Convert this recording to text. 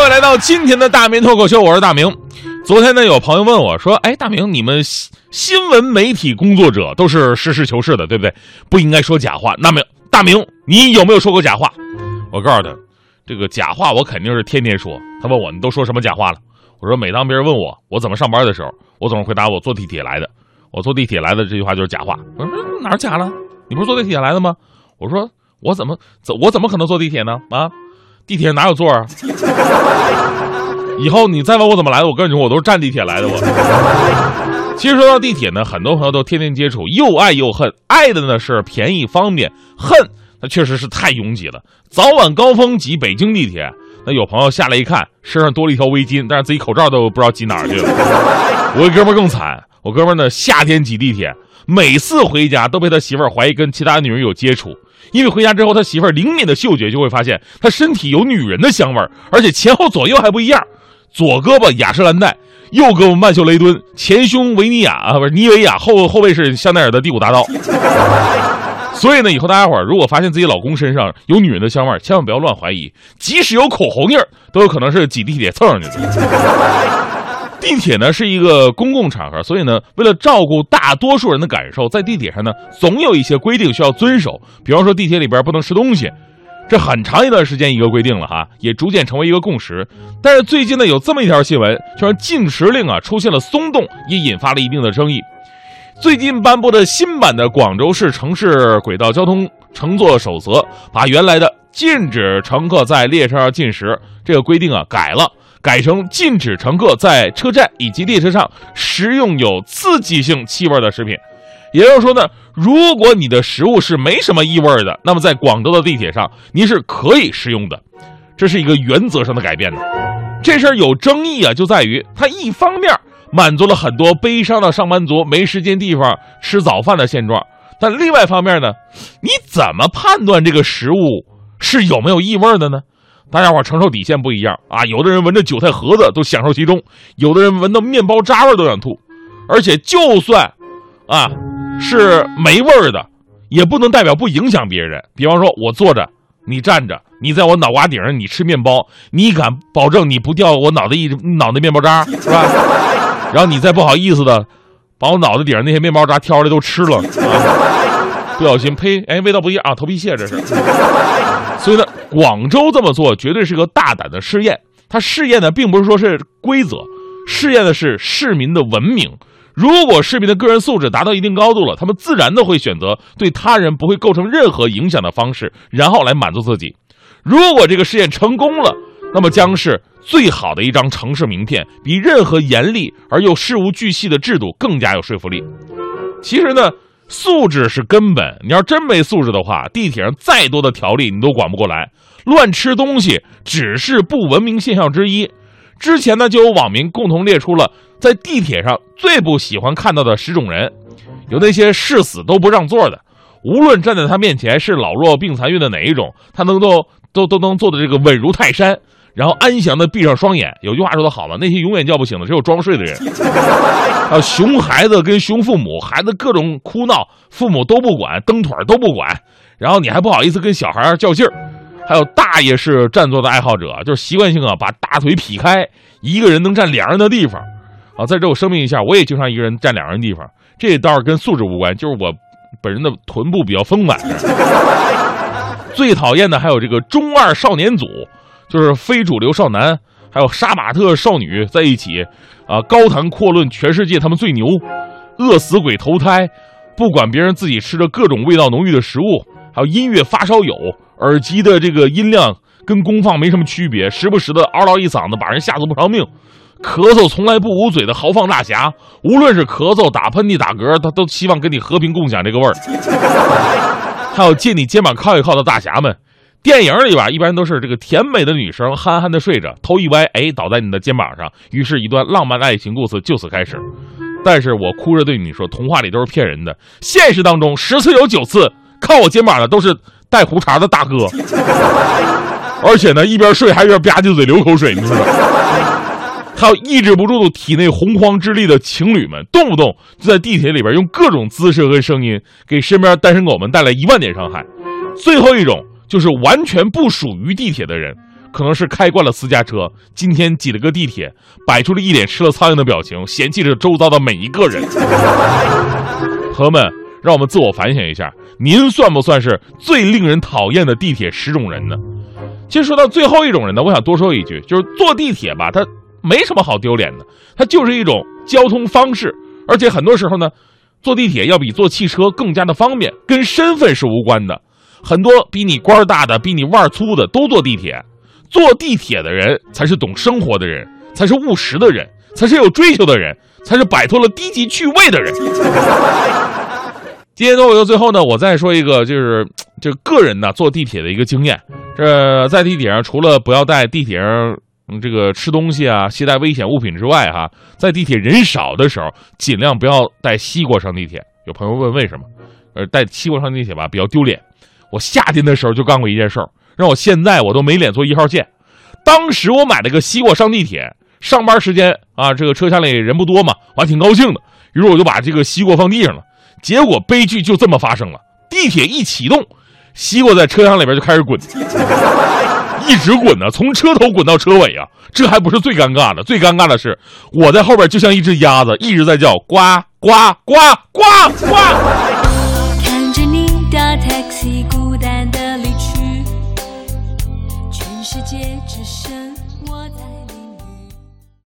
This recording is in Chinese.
各位来到今天的大明脱口秀，我是大明。昨天呢，有朋友问我说：“哎，大明，你们新新闻媒体工作者都是实事求是的，对不对？不应该说假话。那么，大明，你有没有说过假话？”我告诉他，这个假话我肯定是天天说。他问我，你都说什么假话了？我说，每当别人问我我怎么上班的时候，我总是回答我坐地铁来的。我坐地铁来的这句话就是假话。我说哪假了？你不是坐地铁来的吗？我说我怎么怎我怎么可能坐地铁呢？啊？地铁哪有座啊？以后你再问我怎么来的，我跟你说，我都是站地铁来的。我其实说到地铁呢，很多朋友都天天接触，又爱又恨。爱的呢是便宜方便，恨那确实是太拥挤了。早晚高峰挤北京地铁，那有朋友下来一看，身上多了一条围巾，但是自己口罩都不知道挤哪儿去了。我哥们更惨，我哥们呢夏天挤地铁，每次回家都被他媳妇儿怀疑跟其他女人有接触。因为回家之后，他媳妇儿灵敏的嗅觉就会发现他身体有女人的香味儿，而且前后左右还不一样。左胳膊雅诗兰黛，右胳膊曼秀雷敦，前胸维尼亚啊，不是妮维雅，后后背是香奈儿的第五大道。所以呢，以后大家伙儿如果发现自己老公身上有女人的香味儿，千万不要乱怀疑，即使有口红印儿，都有可能是挤地铁蹭上去的。地铁呢是一个公共场合，所以呢，为了照顾大多数人的感受，在地铁上呢，总有一些规定需要遵守。比方说，地铁里边不能吃东西，这很长一段时间一个规定了哈，也逐渐成为一个共识。但是最近呢，有这么一条新闻，就让禁食令啊出现了松动，也引发了一定的争议。最近颁布的新版的《广州市城市轨道交通乘坐守则》，把原来的禁止乘客在列车上进食这个规定啊改了。改成禁止乘客在车站以及列车上食用有刺激性气味的食品，也就是说呢，如果你的食物是没什么异味的，那么在广州的地铁上你是可以食用的，这是一个原则上的改变呢。这事儿有争议啊，就在于它一方面满足了很多悲伤的上班族没时间地方吃早饭的现状，但另外一方面呢，你怎么判断这个食物是有没有异味的呢？大家伙承受底线不一样啊，有的人闻着韭菜盒子都享受其中，有的人闻到面包渣味都想吐，而且就算，啊，是没味儿的，也不能代表不影响别人。比方说，我坐着，你站着，你在我脑瓜顶上，你吃面包，你敢保证你不掉我脑袋一脑袋面包渣是吧？然后你再不好意思的，把我脑袋顶上那些面包渣挑出来都吃了，啊，不小心呸，哎，味道不一样啊，头皮屑这是。所以呢，广州这么做绝对是个大胆的试验。它试验的并不是说是规则，试验的是市民的文明。如果市民的个人素质达到一定高度了，他们自然的会选择对他人不会构成任何影响的方式，然后来满足自己。如果这个试验成功了，那么将是最好的一张城市名片，比任何严厉而又事无巨细的制度更加有说服力。其实呢。素质是根本，你要真没素质的话，地铁上再多的条例你都管不过来。乱吃东西只是不文明现象之一。之前呢，就有网民共同列出了在地铁上最不喜欢看到的十种人，有那些誓死都不让座的，无论站在他面前是老弱病残孕的哪一种，他能都都都能做的这个稳如泰山。然后安详的闭上双眼。有句话说的好嘛，那些永远叫不醒的，只有装睡的人。啊，熊孩子跟熊父母，孩子各种哭闹，父母都不管，蹬腿都不管，然后你还不好意思跟小孩较劲儿。还有大爷是占座的爱好者，就是习惯性啊把大腿劈开，一个人能占两人的地方。啊，在这我声明一下，我也经常一个人占两人地方，这倒是跟素质无关，就是我本人的臀部比较丰满。最讨厌的还有这个中二少年组。就是非主流少男，还有杀马特少女在一起，啊，高谈阔论全世界他们最牛，饿死鬼投胎，不管别人自己吃着各种味道浓郁的食物，还有音乐发烧友，耳机的这个音量跟功放没什么区别，时不时的嗷唠一嗓子，把人吓得不偿命，咳嗽从来不捂嘴的豪放大侠，无论是咳嗽、打喷嚏、打嗝，他都希望跟你和平共享这个味儿，还有借你肩膀靠一靠的大侠们。电影里边一般都是这个甜美的女生憨憨的睡着，头一歪，哎，倒在你的肩膀上，于是，一段浪漫的爱情故事就此开始。但是我哭着对你说，童话里都是骗人的，现实当中十次有九次靠我肩膀的都是带胡茬的大哥，而且呢，一边睡还一边吧唧嘴流口水，你知道吗？还有抑制不住体内洪荒之力的情侣们，动不动就在地铁里边用各种姿势和声音给身边单身狗们带来一万点伤害。最后一种。就是完全不属于地铁的人，可能是开惯了私家车，今天挤了个地铁，摆出了一脸吃了苍蝇的表情，嫌弃着周遭的每一个人。朋友们，让我们自我反省一下，您算不算是最令人讨厌的地铁十种人呢？其实说到最后一种人呢，我想多说一句，就是坐地铁吧，它没什么好丢脸的，它就是一种交通方式，而且很多时候呢，坐地铁要比坐汽车更加的方便，跟身份是无关的。很多比你官大的、比你腕粗的都坐地铁，坐地铁的人才是懂生活的人，才是务实的人，才是有追求的人，才是摆脱了低级趣味的人。今天脱口秀最后呢，我再说一个，就是这个人呢坐地铁的一个经验。这在地铁上，除了不要带地铁上这个吃东西啊、携带危险物品之外，哈，在地铁人少的时候，尽量不要带西瓜上地铁。有朋友问为什么？呃，带西瓜上地铁吧比较丢脸。我夏天的时候就干过一件事儿，让我现在我都没脸坐一号线。当时我买了个西瓜上地铁，上班时间啊，这个车厢里人不多嘛，我还挺高兴的。于是我就把这个西瓜放地上了，结果悲剧就这么发生了。地铁一启动，西瓜在车厢里边就开始滚，一直滚呢，从车头滚到车尾啊。这还不是最尴尬的，最尴尬的是我在后边就像一只鸭子，一直在叫呱呱呱呱呱。